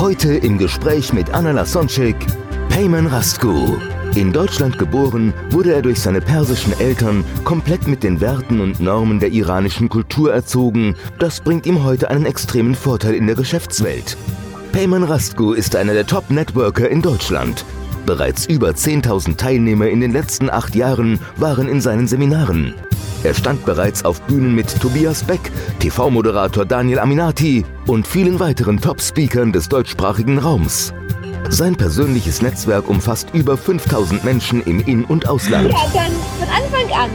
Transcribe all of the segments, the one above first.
Heute im Gespräch mit Anna Lasonczek, Peyman Rastgu. In Deutschland geboren, wurde er durch seine persischen Eltern komplett mit den Werten und Normen der iranischen Kultur erzogen. Das bringt ihm heute einen extremen Vorteil in der Geschäftswelt. Peyman Rastgu ist einer der Top-Networker in Deutschland. Bereits über 10.000 Teilnehmer in den letzten acht Jahren waren in seinen Seminaren. Er stand bereits auf Bühnen mit Tobias Beck, TV-Moderator Daniel Aminati und vielen weiteren Top-Speakern des deutschsprachigen Raums. Sein persönliches Netzwerk umfasst über 5000 Menschen im In- und Ausland. Ja, dann von Anfang an.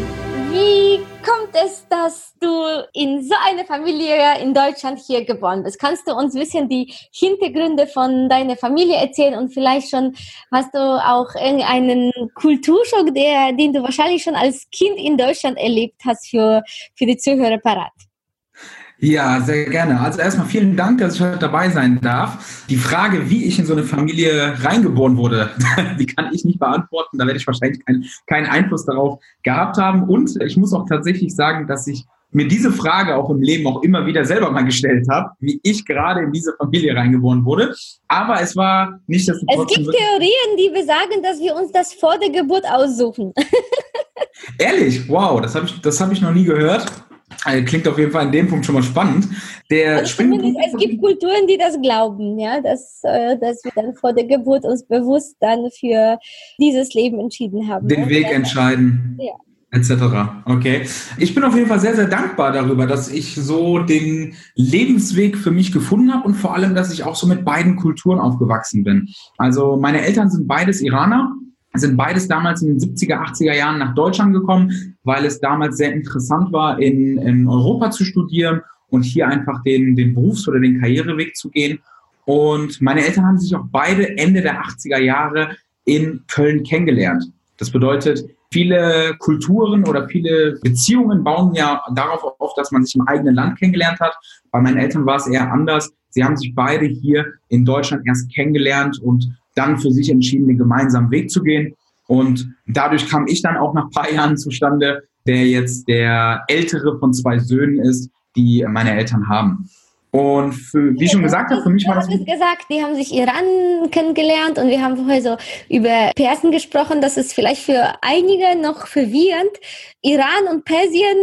Wie kommt es, dass du in so einer Familie in Deutschland hier geboren bist? Kannst du uns ein bisschen die Hintergründe von deiner Familie erzählen und vielleicht schon hast du auch irgendeinen Kulturschock, der, den du wahrscheinlich schon als Kind in Deutschland erlebt hast für, für die Zuhörer parat? Ja, sehr gerne. Also erstmal vielen Dank, dass ich heute dabei sein darf. Die Frage, wie ich in so eine Familie reingeboren wurde, die kann ich nicht beantworten. Da werde ich wahrscheinlich keinen keinen Einfluss darauf gehabt haben. Und ich muss auch tatsächlich sagen, dass ich mir diese Frage auch im Leben auch immer wieder selber mal gestellt habe, wie ich gerade in diese Familie reingeboren wurde. Aber es war nicht das. Es gibt Theorien, die besagen, dass wir uns das vor der Geburt aussuchen. Ehrlich, wow, das habe ich, das hab ich noch nie gehört. Also klingt auf jeden Fall in dem Punkt schon mal spannend. Der es gibt Kulturen, die das glauben, ja, dass, äh, dass wir dann vor der Geburt uns bewusst dann für dieses Leben entschieden haben. den ne? Weg Ja. entscheiden. Ja. Etc. Okay. Ich bin auf jeden Fall sehr, sehr dankbar darüber, dass ich so den Lebensweg für mich gefunden habe und vor allem, dass ich auch so mit beiden Kulturen aufgewachsen bin. Also meine Eltern sind beides Iraner, sind beides damals in den 70er, 80er Jahren nach Deutschland gekommen, weil es damals sehr interessant war, in, in Europa zu studieren und hier einfach den, den Berufs- oder den Karriereweg zu gehen. Und meine Eltern haben sich auch beide Ende der 80er Jahre in Köln kennengelernt. Das bedeutet, viele Kulturen oder viele Beziehungen bauen ja darauf auf, dass man sich im eigenen Land kennengelernt hat. Bei meinen Eltern war es eher anders. Sie haben sich beide hier in Deutschland erst kennengelernt und dann für sich entschieden, den gemeinsamen Weg zu gehen. Und dadurch kam ich dann auch nach ein paar Jahren zustande, der jetzt der ältere von zwei Söhnen ist, die meine Eltern haben. Und für, wie ich schon gesagt habe, für mich war das Du hast gesagt, die haben sich Iran kennengelernt und wir haben vorher so über Persien gesprochen. Das ist vielleicht für einige noch verwirrend. Iran und Persien,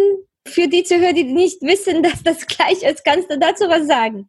für die Zuhörer, die nicht wissen, dass das gleich ist, kannst du dazu was sagen?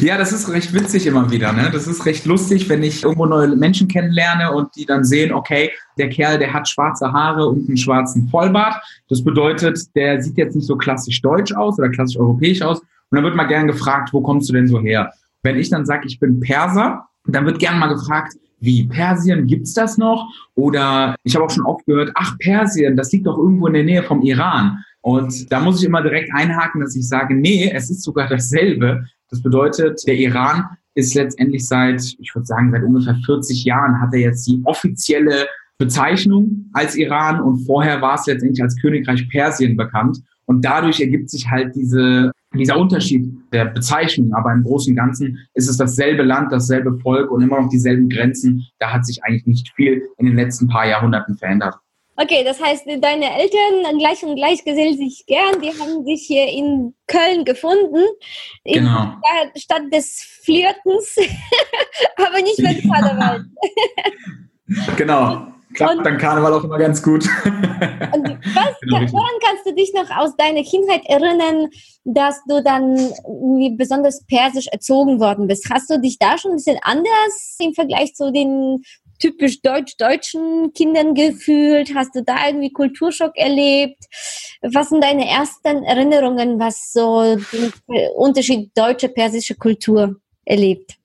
Ja, das ist recht witzig immer wieder. Ne? Das ist recht lustig, wenn ich irgendwo neue Menschen kennenlerne und die dann sehen, okay, der Kerl, der hat schwarze Haare und einen schwarzen Vollbart. Das bedeutet, der sieht jetzt nicht so klassisch deutsch aus oder klassisch europäisch aus. Und dann wird mal gern gefragt, wo kommst du denn so her? Wenn ich dann sage, ich bin Perser, dann wird gern mal gefragt, wie Persien, gibt's das noch? Oder ich habe auch schon oft gehört, ach Persien, das liegt doch irgendwo in der Nähe vom Iran. Und da muss ich immer direkt einhaken, dass ich sage, nee, es ist sogar dasselbe. Das bedeutet, der Iran ist letztendlich seit, ich würde sagen, seit ungefähr 40 Jahren hat er jetzt die offizielle Bezeichnung als Iran und vorher war es letztendlich als Königreich Persien bekannt. Und dadurch ergibt sich halt diese, dieser Unterschied der Bezeichnung. Aber im Großen und Ganzen ist es dasselbe Land, dasselbe Volk und immer noch dieselben Grenzen. Da hat sich eigentlich nicht viel in den letzten paar Jahrhunderten verändert. Okay, das heißt, deine Eltern gleich und gleich gesellen sich gern. Die haben sich hier in Köln gefunden. In Genau. der Stadt des Flirtens, aber nicht bei Karneval. Genau. Klappt Und- dann Karneval auch immer ganz gut. Und was, Genau, woran kannst du dich noch aus deiner Kindheit erinnern, dass du dann besonders persisch erzogen worden bist? Hast du dich da schon ein bisschen anders im Vergleich zu den typisch deutsch-deutschen Kindern gefühlt? Hast du da irgendwie Kulturschock erlebt? Was sind deine ersten Erinnerungen, was so den Unterschied deutsche-persische Kultur erlebt?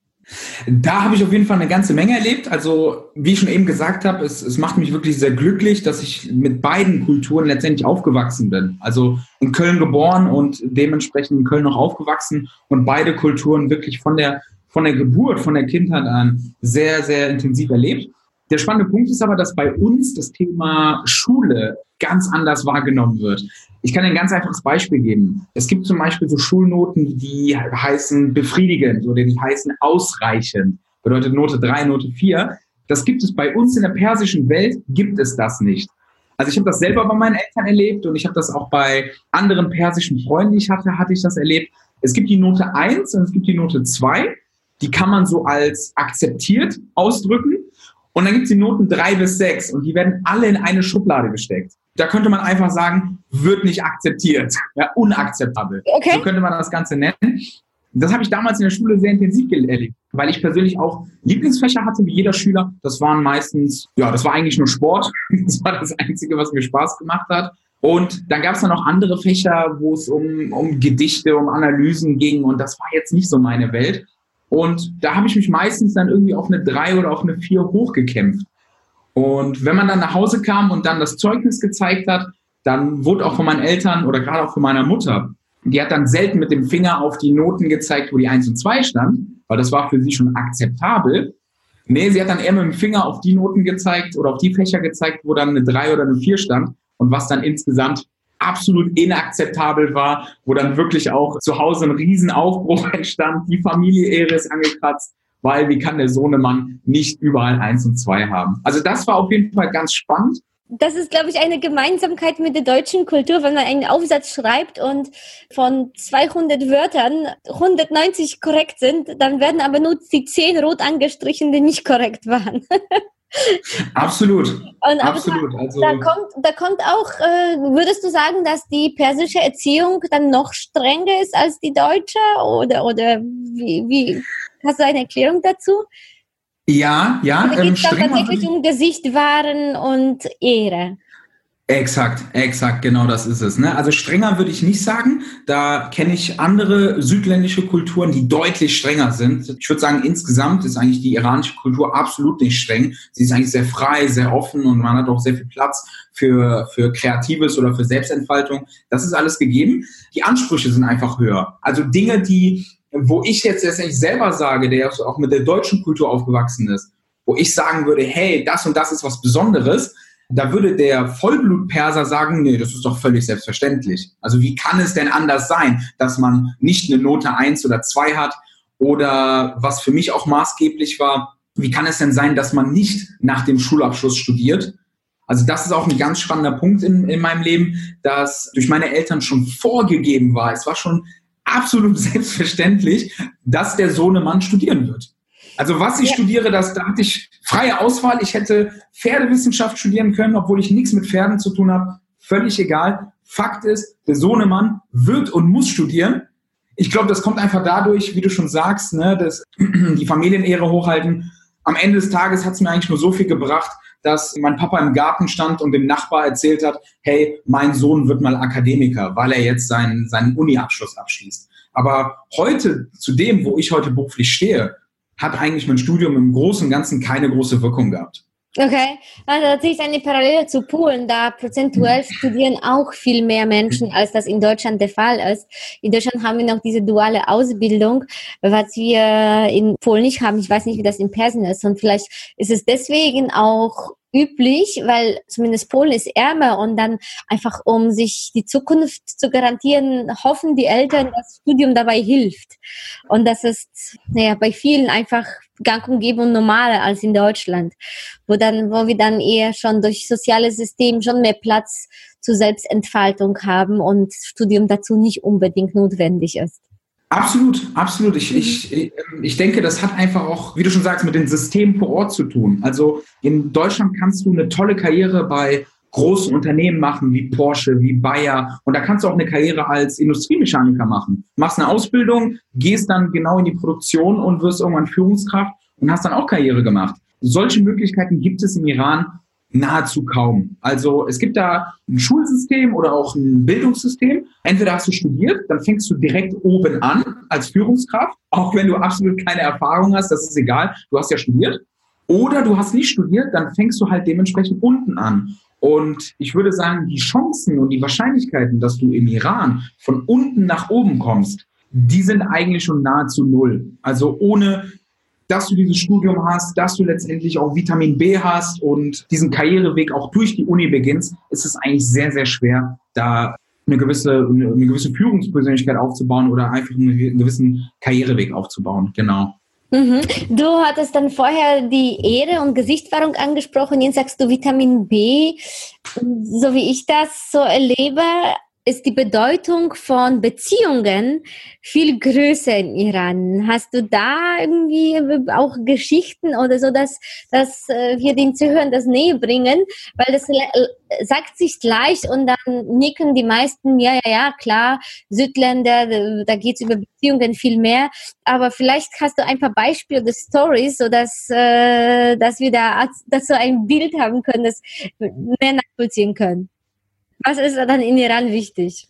Da habe ich auf jeden Fall eine ganze Menge erlebt. Also, wie ich schon eben gesagt habe, es, es macht mich wirklich sehr glücklich, dass ich mit beiden Kulturen letztendlich aufgewachsen bin. Also in Köln geboren und dementsprechend in Köln noch aufgewachsen und beide Kulturen wirklich von der, von der Geburt, von der Kindheit an sehr, sehr intensiv erlebt. Der spannende Punkt ist aber, dass bei uns das Thema Schule ganz anders wahrgenommen wird. Ich kann ein ganz einfaches Beispiel geben. Es gibt zum Beispiel so Schulnoten, die heißen befriedigend oder die heißen ausreichend. Bedeutet Note 3, Note 4. Das gibt es bei uns in der persischen Welt, gibt es das nicht. Also ich habe das selber bei meinen Eltern erlebt und ich habe das auch bei anderen persischen Freunden, die ich hatte, hatte ich das erlebt. Es gibt die Note 1 und es gibt die Note 2. Die kann man so als akzeptiert ausdrücken. Und dann gibt es die Noten 3 bis 6 und die werden alle in eine Schublade gesteckt. Da könnte man einfach sagen, wird nicht akzeptiert. Ja, unakzeptabel. Okay. So könnte man das Ganze nennen. Das habe ich damals in der Schule sehr intensiv erlebt, weil ich persönlich auch Lieblingsfächer hatte, wie jeder Schüler. Das waren meistens, ja, das war eigentlich nur Sport. Das war das Einzige, was mir Spaß gemacht hat. Und dann gab es dann noch andere Fächer, wo es um, um Gedichte, um Analysen ging. Und das war jetzt nicht so meine Welt. Und da habe ich mich meistens dann irgendwie auf eine 3 oder auf eine 4 hochgekämpft. Und wenn man dann nach Hause kam und dann das Zeugnis gezeigt hat, dann wurde auch von meinen Eltern oder gerade auch von meiner Mutter, die hat dann selten mit dem Finger auf die Noten gezeigt, wo die 1 und 2 stand, weil das war für sie schon akzeptabel. Nee, sie hat dann eher mit dem Finger auf die Noten gezeigt oder auf die Fächer gezeigt, wo dann eine 3 oder eine 4 stand und was dann insgesamt absolut inakzeptabel war, wo dann wirklich auch zu Hause ein Riesenaufbruch entstand, die Familie ist angekratzt weil wie kann der Sohnemann nicht überall eins und zwei haben? Also das war auf jeden Fall ganz spannend. Das ist, glaube ich, eine Gemeinsamkeit mit der deutschen Kultur, wenn man einen Aufsatz schreibt und von 200 Wörtern 190 korrekt sind, dann werden aber nur die 10 rot angestrichen, die nicht korrekt waren. Absolut. Und Absolut. Da, also, da, kommt, da kommt auch, äh, würdest du sagen, dass die persische Erziehung dann noch strenger ist als die deutsche? Oder, oder wie, wie hast du eine Erklärung dazu? Ja, ja. Oder geht es ähm, tatsächlich um Gesicht wahren und Ehre? Exakt, exakt, genau das ist es. Ne? Also strenger würde ich nicht sagen. Da kenne ich andere südländische Kulturen, die deutlich strenger sind. Ich würde sagen, insgesamt ist eigentlich die iranische Kultur absolut nicht streng. Sie ist eigentlich sehr frei, sehr offen und man hat auch sehr viel Platz für, für Kreatives oder für Selbstentfaltung. Das ist alles gegeben. Die Ansprüche sind einfach höher. Also Dinge, die, wo ich jetzt letztendlich selber sage, der auch mit der deutschen Kultur aufgewachsen ist, wo ich sagen würde, hey, das und das ist was Besonderes, da würde der Vollblutperser sagen, nee, das ist doch völlig selbstverständlich. Also wie kann es denn anders sein, dass man nicht eine Note eins oder zwei hat? Oder was für mich auch maßgeblich war, wie kann es denn sein, dass man nicht nach dem Schulabschluss studiert? Also das ist auch ein ganz spannender Punkt in, in meinem Leben, dass durch meine Eltern schon vorgegeben war. Es war schon absolut selbstverständlich, dass der Sohnemann studieren wird. Also was ich ja. studiere, das, da hatte ich freie Auswahl. Ich hätte Pferdewissenschaft studieren können, obwohl ich nichts mit Pferden zu tun habe. Völlig egal. Fakt ist, der Sohnemann wird und muss studieren. Ich glaube, das kommt einfach dadurch, wie du schon sagst, ne, dass die Familienehre hochhalten. Am Ende des Tages hat es mir eigentlich nur so viel gebracht, dass mein Papa im Garten stand und dem Nachbar erzählt hat, hey, mein Sohn wird mal Akademiker, weil er jetzt seinen, seinen Uni-Abschluss abschließt. Aber heute, zu dem, wo ich heute beruflich stehe, hat eigentlich mein Studium im Großen und Ganzen keine große Wirkung gehabt. Okay, also tatsächlich eine Parallele zu Polen, da prozentuell studieren auch viel mehr Menschen, als das in Deutschland der Fall ist. In Deutschland haben wir noch diese duale Ausbildung, was wir in Polen nicht haben. Ich weiß nicht, wie das in Persien ist. Und vielleicht ist es deswegen auch üblich, weil zumindest Polen ist ärmer und dann einfach, um sich die Zukunft zu garantieren, hoffen die Eltern, dass das Studium dabei hilft. Und das ist naja, bei vielen einfach gang und gäbe und normaler als in Deutschland, wo dann, wo wir dann eher schon durch soziales System schon mehr Platz zur Selbstentfaltung haben und Studium dazu nicht unbedingt notwendig ist. Absolut, absolut. Ich, ich, mhm. ich denke, das hat einfach auch, wie du schon sagst, mit den Systemen vor Ort zu tun. Also in Deutschland kannst du eine tolle Karriere bei großen Unternehmen machen, wie Porsche, wie Bayer. Und da kannst du auch eine Karriere als Industriemechaniker machen. Machst eine Ausbildung, gehst dann genau in die Produktion und wirst irgendwann Führungskraft und hast dann auch Karriere gemacht. Solche Möglichkeiten gibt es im Iran nahezu kaum. Also es gibt da ein Schulsystem oder auch ein Bildungssystem. Entweder hast du studiert, dann fängst du direkt oben an als Führungskraft, auch wenn du absolut keine Erfahrung hast, das ist egal, du hast ja studiert. Oder du hast nicht studiert, dann fängst du halt dementsprechend unten an. Und ich würde sagen, die Chancen und die Wahrscheinlichkeiten, dass du im Iran von unten nach oben kommst, die sind eigentlich schon nahezu null. Also ohne dass du dieses Studium hast, dass du letztendlich auch Vitamin B hast und diesen Karriereweg auch durch die Uni beginnst, ist es eigentlich sehr, sehr schwer, da eine gewisse, eine gewisse Führungspersönlichkeit aufzubauen oder einfach einen gewissen Karriereweg aufzubauen. Genau. Mhm. Du hattest dann vorher die Ehre und Gesichtswahrung angesprochen. Jetzt sagst du Vitamin B. So wie ich das so erlebe, ist die Bedeutung von Beziehungen viel größer im Iran. Hast du da irgendwie auch Geschichten oder so, dass, dass äh, wir den Zuhörern das näher bringen? Weil das sagt sich leicht und dann nicken die meisten, ja, ja, ja, klar, Südländer, da geht's über Beziehungen viel mehr. Aber vielleicht hast du ein paar Beispiele oder Stories, sodass äh, dass wir da dazu ein Bild haben können, das mehr nachvollziehen können. Was ist dann in Iran wichtig?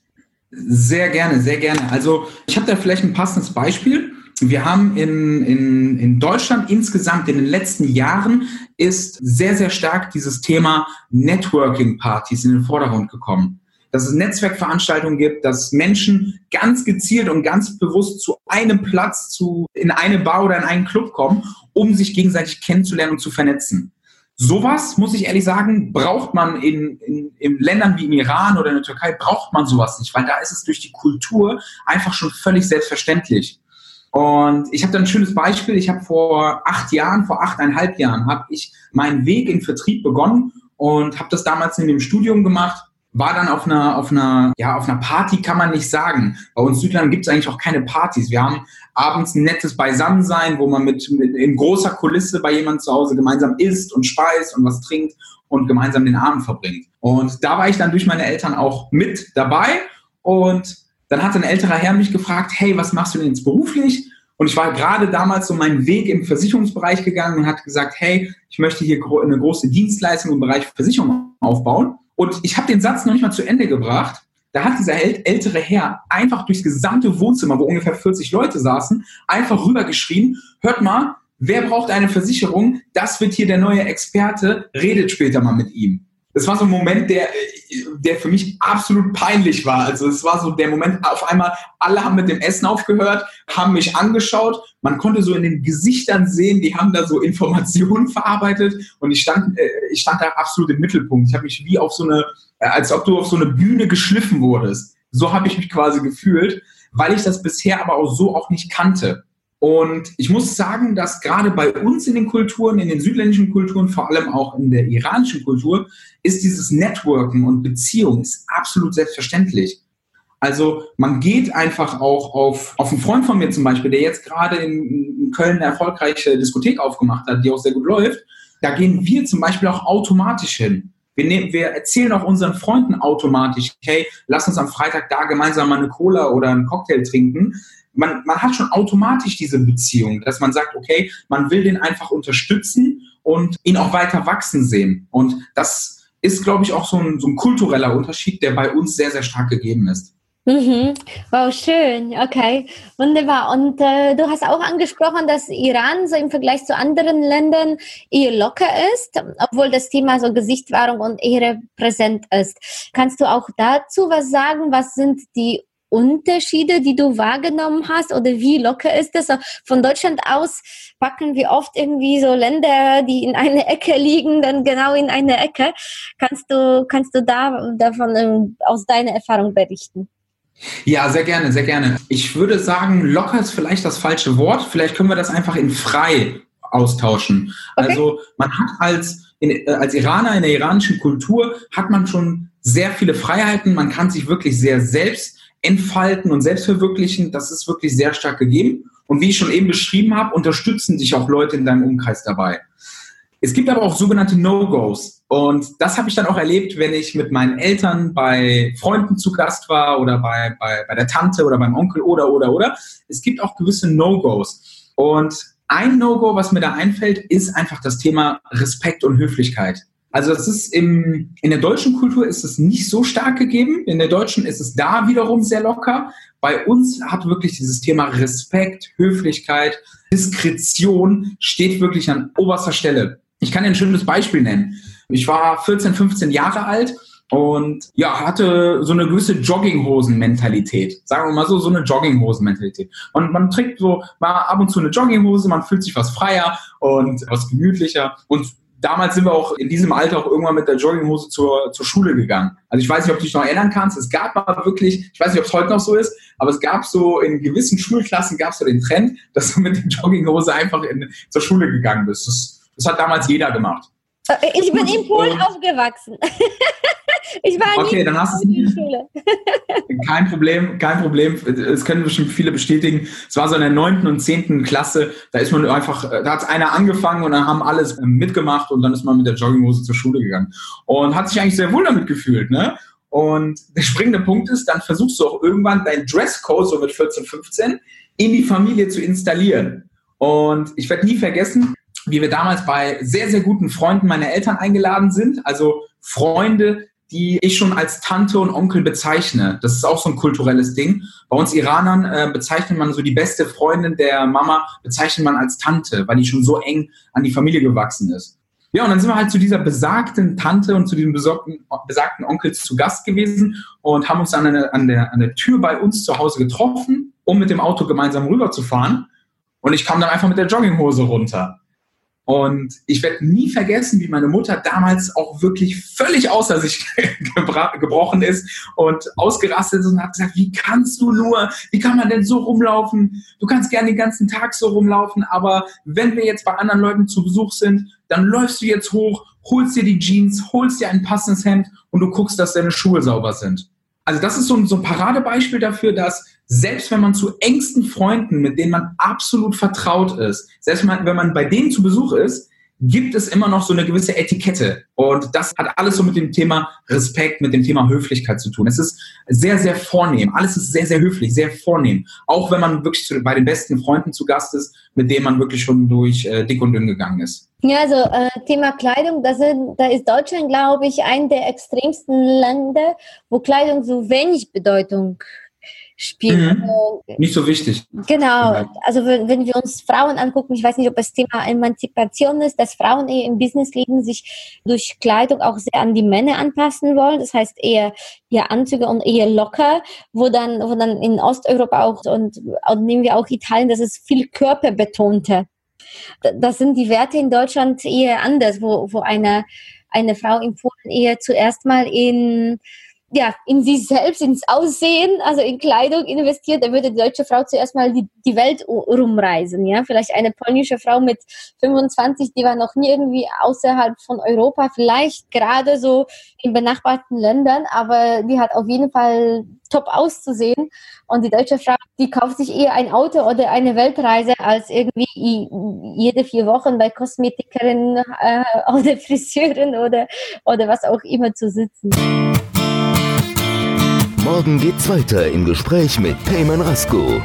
Sehr gerne, sehr gerne. Also ich habe da vielleicht ein passendes Beispiel. Wir haben in, in, in Deutschland insgesamt in den letzten Jahren ist sehr, sehr stark dieses Thema Networking-Partys in den Vordergrund gekommen. Dass es Netzwerkveranstaltungen gibt, dass Menschen ganz gezielt und ganz bewusst zu einem Platz, zu, in eine Bar oder in einen Club kommen, um sich gegenseitig kennenzulernen und zu vernetzen. Sowas, muss ich ehrlich sagen, braucht man in, in, in Ländern wie im Iran oder in der Türkei, braucht man sowas nicht, weil da ist es durch die Kultur einfach schon völlig selbstverständlich. Und ich habe da ein schönes Beispiel. Ich habe vor acht Jahren, vor achteinhalb Jahren, habe ich meinen Weg in Vertrieb begonnen und habe das damals in dem Studium gemacht war dann auf einer, auf einer, ja, auf einer Party kann man nicht sagen. Bei uns Südland gibt es eigentlich auch keine Partys. Wir haben abends ein nettes Beisammensein, wo man mit, mit in großer Kulisse bei jemandem zu Hause gemeinsam isst und speist und was trinkt und gemeinsam den Abend verbringt. Und da war ich dann durch meine Eltern auch mit dabei und dann hat ein älterer Herr mich gefragt, hey, was machst du denn jetzt beruflich? Und ich war gerade damals so meinen Weg im Versicherungsbereich gegangen und hat gesagt, hey, ich möchte hier eine große Dienstleistung im Bereich Versicherung aufbauen. Und ich habe den Satz noch nicht mal zu Ende gebracht. Da hat dieser ältere Herr einfach durchs gesamte Wohnzimmer, wo ungefähr 40 Leute saßen, einfach rübergeschrien, hört mal, wer braucht eine Versicherung? Das wird hier der neue Experte, redet später mal mit ihm das war so ein Moment, der, der für mich absolut peinlich war. Also es war so der Moment, auf einmal, alle haben mit dem Essen aufgehört, haben mich angeschaut. Man konnte so in den Gesichtern sehen, die haben da so Informationen verarbeitet und ich stand, äh, ich stand da absolut im Mittelpunkt. Ich habe mich wie auf so eine, äh, als ob du auf so eine Bühne geschliffen wurdest. So habe ich mich quasi gefühlt, weil ich das bisher aber auch so auch nicht kannte. Und ich muss sagen, dass gerade bei uns in den Kulturen, in den südländischen Kulturen, vor allem auch in der iranischen Kultur, ist dieses Networken und Beziehung ist absolut selbstverständlich. Also man geht einfach auch auf, auf einen Freund von mir zum Beispiel, der jetzt gerade in, Köln eine erfolgreiche Diskothek aufgemacht hat, die auch sehr gut läuft. Da gehen wir zum Beispiel auch automatisch hin. Wir, nehmen, wir erzählen auch unseren Freunden automatisch, hey, lass uns am Freitag da gemeinsam mal eine Cola oder einen Cocktail trinken, man, man hat schon automatisch diese Beziehung, dass man sagt, okay, man will den einfach unterstützen und ihn auch weiter wachsen sehen. Und das ist, glaube ich, auch so ein, so ein kultureller Unterschied, der bei uns sehr, sehr stark gegeben ist. Mhm. Wow, schön. Okay, wunderbar. Und äh, du hast auch angesprochen, dass Iran so im Vergleich zu anderen Ländern eher locker ist, obwohl das Thema so Gesichtswahrung und Ehre präsent ist. Kannst du auch dazu was sagen? Was sind die Unterschiede, die du wahrgenommen hast oder wie locker ist das? Von Deutschland aus packen wir oft irgendwie so Länder, die in einer Ecke liegen, dann genau in eine Ecke. Kannst du, kannst du da davon ähm, aus deiner Erfahrung berichten? Ja, sehr gerne, sehr gerne. Ich würde sagen, locker ist vielleicht das falsche Wort. Vielleicht können wir das einfach in frei austauschen. Okay. Also man hat als, in, äh, als Iraner in der iranischen Kultur hat man schon sehr viele Freiheiten. Man kann sich wirklich sehr selbst entfalten und selbstverwirklichen, das ist wirklich sehr stark gegeben. Und wie ich schon eben beschrieben habe, unterstützen dich auch Leute in deinem Umkreis dabei. Es gibt aber auch sogenannte No-Gos. Und das habe ich dann auch erlebt, wenn ich mit meinen Eltern bei Freunden zu Gast war oder bei, bei, bei der Tante oder beim Onkel oder, oder, oder. Es gibt auch gewisse No-Gos. Und ein No-Go, was mir da einfällt, ist einfach das Thema Respekt und Höflichkeit. Also es ist im, in der deutschen Kultur ist es nicht so stark gegeben. In der deutschen ist es da wiederum sehr locker. Bei uns hat wirklich dieses Thema Respekt, Höflichkeit, Diskretion steht wirklich an oberster Stelle. Ich kann dir ein schönes Beispiel nennen. Ich war 14, 15 Jahre alt und ja, hatte so eine gewisse Jogginghosen-Mentalität. Sagen wir mal so, so eine Jogginghosen-Mentalität. Und man trägt so mal ab und zu eine Jogginghose, man fühlt sich was freier und was gemütlicher. Und damals sind wir auch in diesem Alter auch irgendwann mit der Jogginghose zur, zur Schule gegangen. Also ich weiß nicht, ob du dich noch erinnern kannst. Es gab mal wirklich, ich weiß nicht, ob es heute noch so ist, aber es gab so in gewissen Schulklassen gab es so den Trend, dass du mit der Jogginghose einfach in, zur Schule gegangen bist. Das, das hat damals jeder gemacht. Äh, ich bin in Polen aufgewachsen. Ich war okay, dann hast in der Schule. kein Problem, kein Problem. Es können bestimmt viele bestätigen. Es war so in der neunten und zehnten Klasse. Da ist man einfach, da hat einer angefangen und dann haben alles mitgemacht und dann ist man mit der Jogginghose zur Schule gegangen und hat sich eigentlich sehr wohl damit gefühlt, ne? Und der springende Punkt ist, dann versuchst du auch irgendwann dein Dresscode so mit 14, 15 in die Familie zu installieren. Und ich werde nie vergessen, wie wir damals bei sehr, sehr guten Freunden meiner Eltern eingeladen sind. Also Freunde, die ich schon als Tante und Onkel bezeichne. Das ist auch so ein kulturelles Ding. Bei uns Iranern äh, bezeichnet man so die beste Freundin der Mama, bezeichnet man als Tante, weil die schon so eng an die Familie gewachsen ist. Ja, und dann sind wir halt zu dieser besagten Tante und zu diesem besagten, besagten Onkel zu Gast gewesen und haben uns dann an der, an, der, an der Tür bei uns zu Hause getroffen, um mit dem Auto gemeinsam rüberzufahren. Und ich kam dann einfach mit der Jogginghose runter. Und ich werde nie vergessen, wie meine Mutter damals auch wirklich völlig außer sich gebrochen ist und ausgerastet ist und hat gesagt, wie kannst du nur, wie kann man denn so rumlaufen? Du kannst gerne den ganzen Tag so rumlaufen, aber wenn wir jetzt bei anderen Leuten zu Besuch sind, dann läufst du jetzt hoch, holst dir die Jeans, holst dir ein passendes Hemd und du guckst, dass deine Schuhe sauber sind. Also das ist so ein, so ein Paradebeispiel dafür, dass selbst wenn man zu engsten Freunden, mit denen man absolut vertraut ist, selbst wenn man bei denen zu Besuch ist, gibt es immer noch so eine gewisse Etikette. Und das hat alles so mit dem Thema Respekt, mit dem Thema Höflichkeit zu tun. Es ist sehr, sehr vornehm. Alles ist sehr, sehr höflich, sehr vornehm. Auch wenn man wirklich zu, bei den besten Freunden zu Gast ist, mit denen man wirklich schon durch äh, dick und dünn gegangen ist. Ja, also äh, Thema Kleidung, das sind, da ist Deutschland, glaube ich, ein der extremsten Länder, wo Kleidung so wenig Bedeutung spielt. Mhm. Nicht so wichtig. Genau. Also wenn, wenn, wir uns Frauen angucken, ich weiß nicht, ob das Thema Emanzipation ist, dass Frauen eher im Businessleben sich durch Kleidung auch sehr an die Männer anpassen wollen. Das heißt eher ja Anzüge und eher locker, wo dann, wo dann in Osteuropa auch und, und nehmen wir auch Italien, das ist viel körperbetonter. Das sind die Werte in Deutschland eher anders, wo, wo eine, eine Frau in Polen eher zuerst mal in ja, in sich selbst, ins Aussehen, also in Kleidung investiert, dann würde die deutsche Frau zuerst mal die, die Welt rumreisen. Ja? Vielleicht eine polnische Frau mit 25, die war noch nie irgendwie außerhalb von Europa, vielleicht gerade so in benachbarten Ländern, aber die hat auf jeden Fall top auszusehen. Und die deutsche Frau, die kauft sich eher ein Auto oder eine Weltreise, als irgendwie jede vier Wochen bei Kosmetikerin äh, oder Friseurin oder, oder was auch immer zu sitzen. Morgen geht's weiter im Gespräch mit Payman Rasko.